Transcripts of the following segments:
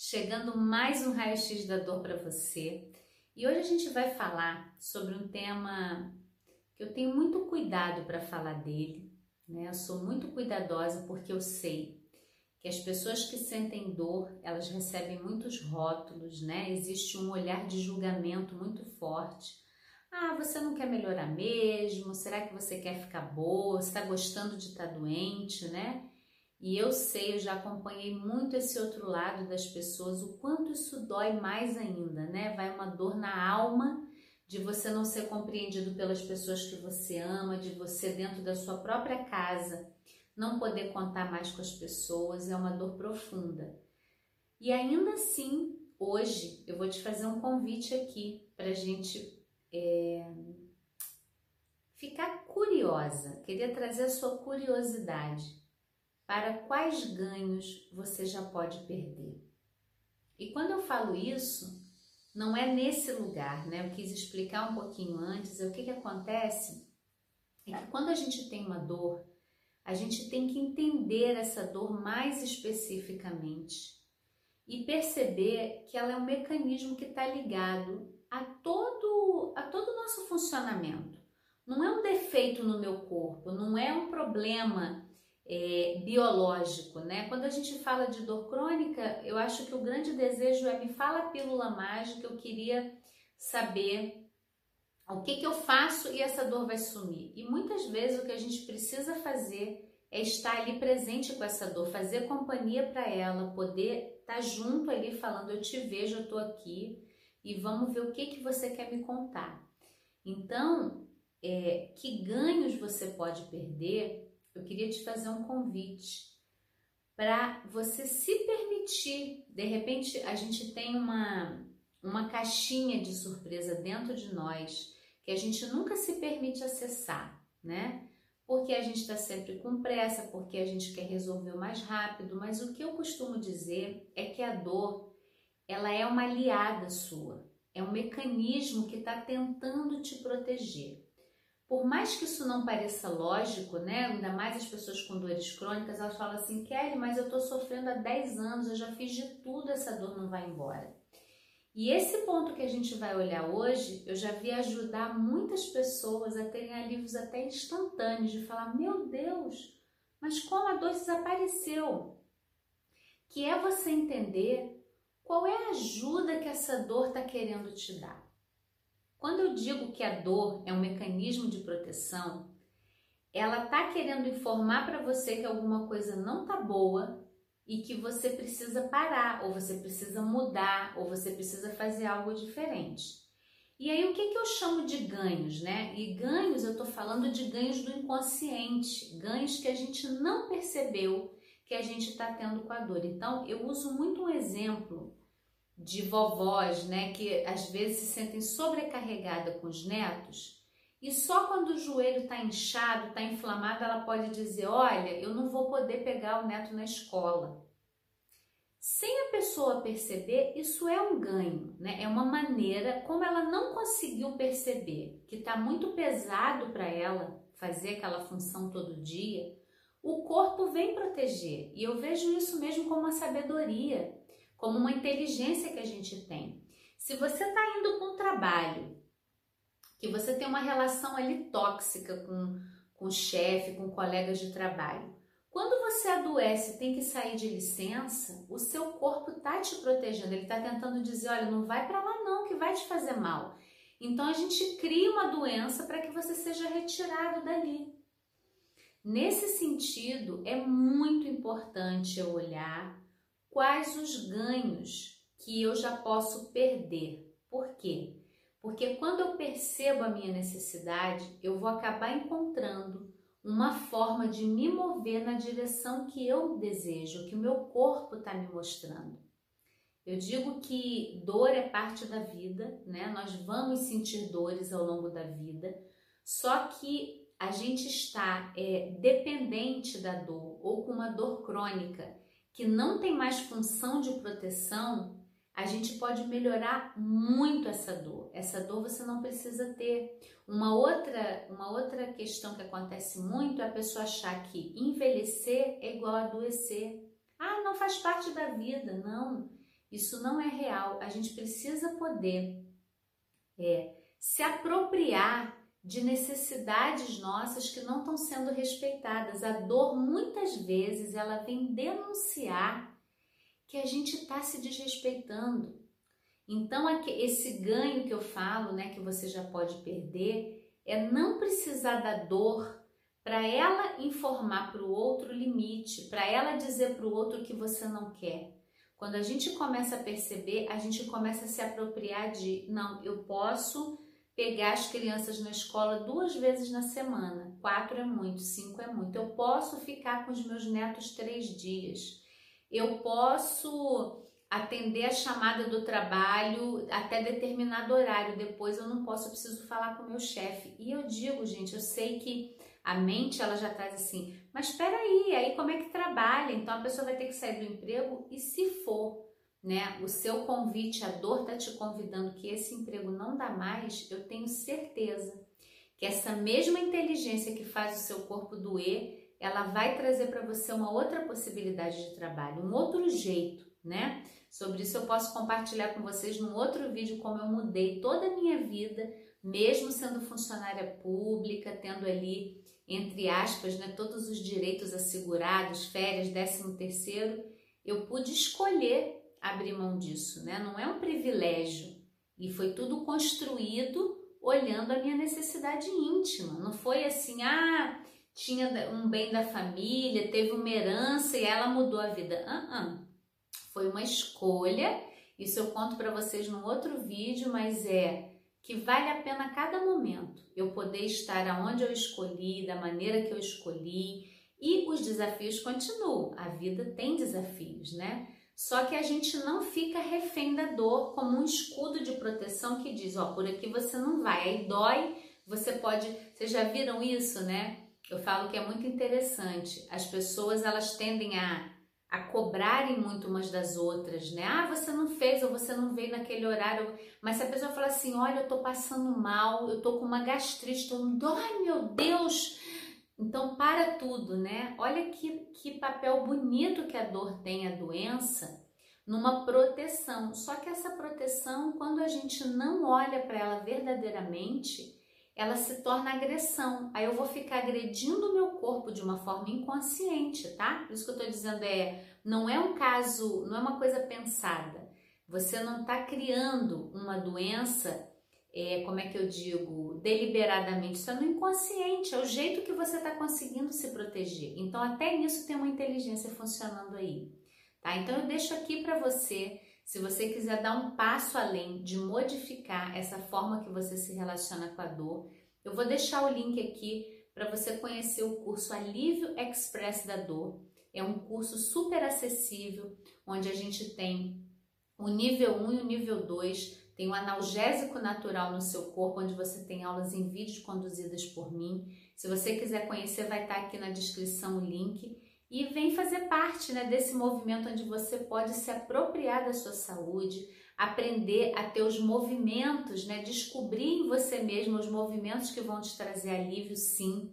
chegando mais um raio-x da dor para você. E hoje a gente vai falar sobre um tema que eu tenho muito cuidado para falar dele, né? Eu sou muito cuidadosa porque eu sei que as pessoas que sentem dor, elas recebem muitos rótulos, né? Existe um olhar de julgamento muito forte. Ah, você não quer melhorar mesmo? Será que você quer ficar boa? Está gostando de estar tá doente, né? E eu sei, eu já acompanhei muito esse outro lado das pessoas, o quanto isso dói mais ainda, né? Vai uma dor na alma de você não ser compreendido pelas pessoas que você ama, de você dentro da sua própria casa não poder contar mais com as pessoas, é uma dor profunda. E ainda assim, hoje eu vou te fazer um convite aqui para gente é, ficar curiosa, queria trazer a sua curiosidade para quais ganhos você já pode perder. E quando eu falo isso, não é nesse lugar, né? Eu quis explicar um pouquinho antes. O que, que acontece é que quando a gente tem uma dor, a gente tem que entender essa dor mais especificamente e perceber que ela é um mecanismo que está ligado a todo a todo o nosso funcionamento. Não é um defeito no meu corpo, não é um problema é, biológico, né? Quando a gente fala de dor crônica, eu acho que o grande desejo é me fala a pílula mágica, eu queria saber o que, que eu faço e essa dor vai sumir. E muitas vezes o que a gente precisa fazer é estar ali presente com essa dor, fazer companhia para ela, poder estar tá junto ali falando, eu te vejo, eu tô aqui e vamos ver o que, que você quer me contar. Então, é, que ganhos você pode perder eu queria te fazer um convite para você se permitir. De repente, a gente tem uma, uma caixinha de surpresa dentro de nós que a gente nunca se permite acessar, né? Porque a gente está sempre com pressa, porque a gente quer resolver o mais rápido, mas o que eu costumo dizer é que a dor ela é uma aliada sua, é um mecanismo que está tentando te proteger. Por mais que isso não pareça lógico, né? Ainda mais as pessoas com dores crônicas, elas falam assim, Kelly, mas eu estou sofrendo há 10 anos, eu já fiz de tudo, essa dor não vai embora. E esse ponto que a gente vai olhar hoje, eu já vi ajudar muitas pessoas a terem alívios até instantâneos, de falar, meu Deus, mas como a dor desapareceu? Que é você entender qual é a ajuda que essa dor está querendo te dar. Quando eu digo que a dor é um mecanismo de proteção, ela tá querendo informar para você que alguma coisa não tá boa e que você precisa parar, ou você precisa mudar, ou você precisa fazer algo diferente. E aí o que, que eu chamo de ganhos, né? E ganhos eu tô falando de ganhos do inconsciente, ganhos que a gente não percebeu que a gente está tendo com a dor. Então eu uso muito um exemplo de vovós, né, que às vezes se sentem sobrecarregada com os netos, e só quando o joelho está inchado, está inflamado, ela pode dizer: Olha, eu não vou poder pegar o neto na escola. Sem a pessoa perceber, isso é um ganho, né? É uma maneira, como ela não conseguiu perceber que está muito pesado para ela fazer aquela função todo dia, o corpo vem proteger. E eu vejo isso mesmo como uma sabedoria como uma inteligência que a gente tem. Se você está indo para um trabalho, que você tem uma relação ali tóxica com, com o chefe, com colegas de trabalho, quando você adoece e tem que sair de licença, o seu corpo está te protegendo, ele está tentando dizer: olha, não vai para lá não, que vai te fazer mal. Então a gente cria uma doença para que você seja retirado dali. Nesse sentido, é muito importante eu olhar quais os ganhos que eu já posso perder. Por quê? Porque quando eu percebo a minha necessidade, eu vou acabar encontrando uma forma de me mover na direção que eu desejo, que o meu corpo está me mostrando. Eu digo que dor é parte da vida, né? Nós vamos sentir dores ao longo da vida, só que a gente está é, dependente da dor ou com uma dor crônica que não tem mais função de proteção, a gente pode melhorar muito essa dor. Essa dor você não precisa ter. Uma outra, uma outra questão que acontece muito é a pessoa achar que envelhecer é igual a adoecer. Ah, não faz parte da vida, não. Isso não é real. A gente precisa poder é, se apropriar de necessidades nossas que não estão sendo respeitadas. A dor, muitas vezes, ela vem denunciar que a gente está se desrespeitando. Então, esse ganho que eu falo, né, que você já pode perder, é não precisar da dor para ela informar para o outro o limite, para ela dizer para o outro que você não quer. Quando a gente começa a perceber, a gente começa a se apropriar de, não, eu posso pegar as crianças na escola duas vezes na semana. Quatro é muito, cinco é muito. Eu posso ficar com os meus netos três dias. Eu posso atender a chamada do trabalho até determinado horário. Depois eu não posso, eu preciso falar com o meu chefe. E eu digo, gente, eu sei que a mente ela já traz assim, mas espera aí, aí como é que trabalha? Então a pessoa vai ter que sair do emprego e se for né, o seu convite, a dor está te convidando que esse emprego não dá mais, eu tenho certeza que essa mesma inteligência que faz o seu corpo doer, ela vai trazer para você uma outra possibilidade de trabalho, um outro jeito, né? Sobre isso eu posso compartilhar com vocês num outro vídeo como eu mudei toda a minha vida, mesmo sendo funcionária pública, tendo ali entre aspas, né, todos os direitos assegurados, férias, décimo terceiro, eu pude escolher abrir mão disso, né? Não é um privilégio. E foi tudo construído olhando a minha necessidade íntima. Não foi assim, ah, tinha um bem da família, teve uma herança e ela mudou a vida. Uh -uh. Foi uma escolha. Isso eu conto para vocês num outro vídeo, mas é que vale a pena cada momento eu poder estar aonde eu escolhi, da maneira que eu escolhi. E os desafios continuam. A vida tem desafios, né? Só que a gente não fica refém da dor como um escudo de proteção que diz, ó, por aqui você não vai, aí dói, você pode, vocês já viram isso, né? Eu falo que é muito interessante. As pessoas elas tendem a, a cobrarem muito umas das outras, né? Ah, você não fez ou você não veio naquele horário. Mas se a pessoa fala assim, olha, eu tô passando mal, eu tô com uma gastrite, tô, ai meu Deus, então, para tudo, né? Olha que, que papel bonito que a dor tem, a doença, numa proteção. Só que essa proteção, quando a gente não olha para ela verdadeiramente, ela se torna agressão. Aí eu vou ficar agredindo o meu corpo de uma forma inconsciente, tá? Por isso que eu tô dizendo é, não é um caso, não é uma coisa pensada. Você não está criando uma doença é, como é que eu digo, deliberadamente, isso é no inconsciente, é o jeito que você está conseguindo se proteger. Então, até nisso tem uma inteligência funcionando aí. Tá? Então, eu deixo aqui para você, se você quiser dar um passo além de modificar essa forma que você se relaciona com a dor, eu vou deixar o link aqui para você conhecer o curso Alívio Express da Dor. É um curso super acessível, onde a gente tem o nível 1 e o nível 2 tem o um analgésico natural no seu corpo, onde você tem aulas em vídeo conduzidas por mim. Se você quiser conhecer, vai estar aqui na descrição o link. E vem fazer parte né, desse movimento onde você pode se apropriar da sua saúde, aprender a ter os movimentos, né, descobrir em você mesmo os movimentos que vão te trazer alívio, sim.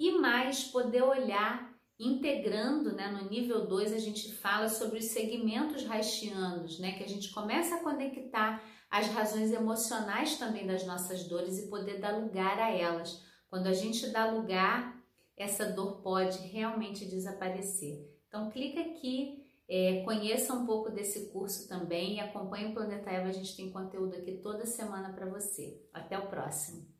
E mais, poder olhar integrando, né, no nível 2 a gente fala sobre os segmentos haitianos, né, que a gente começa a conectar as razões emocionais também das nossas dores e poder dar lugar a elas. Quando a gente dá lugar, essa dor pode realmente desaparecer. Então, clica aqui, é, conheça um pouco desse curso também e acompanhe o Planeta Eva. A gente tem conteúdo aqui toda semana para você. Até o próximo.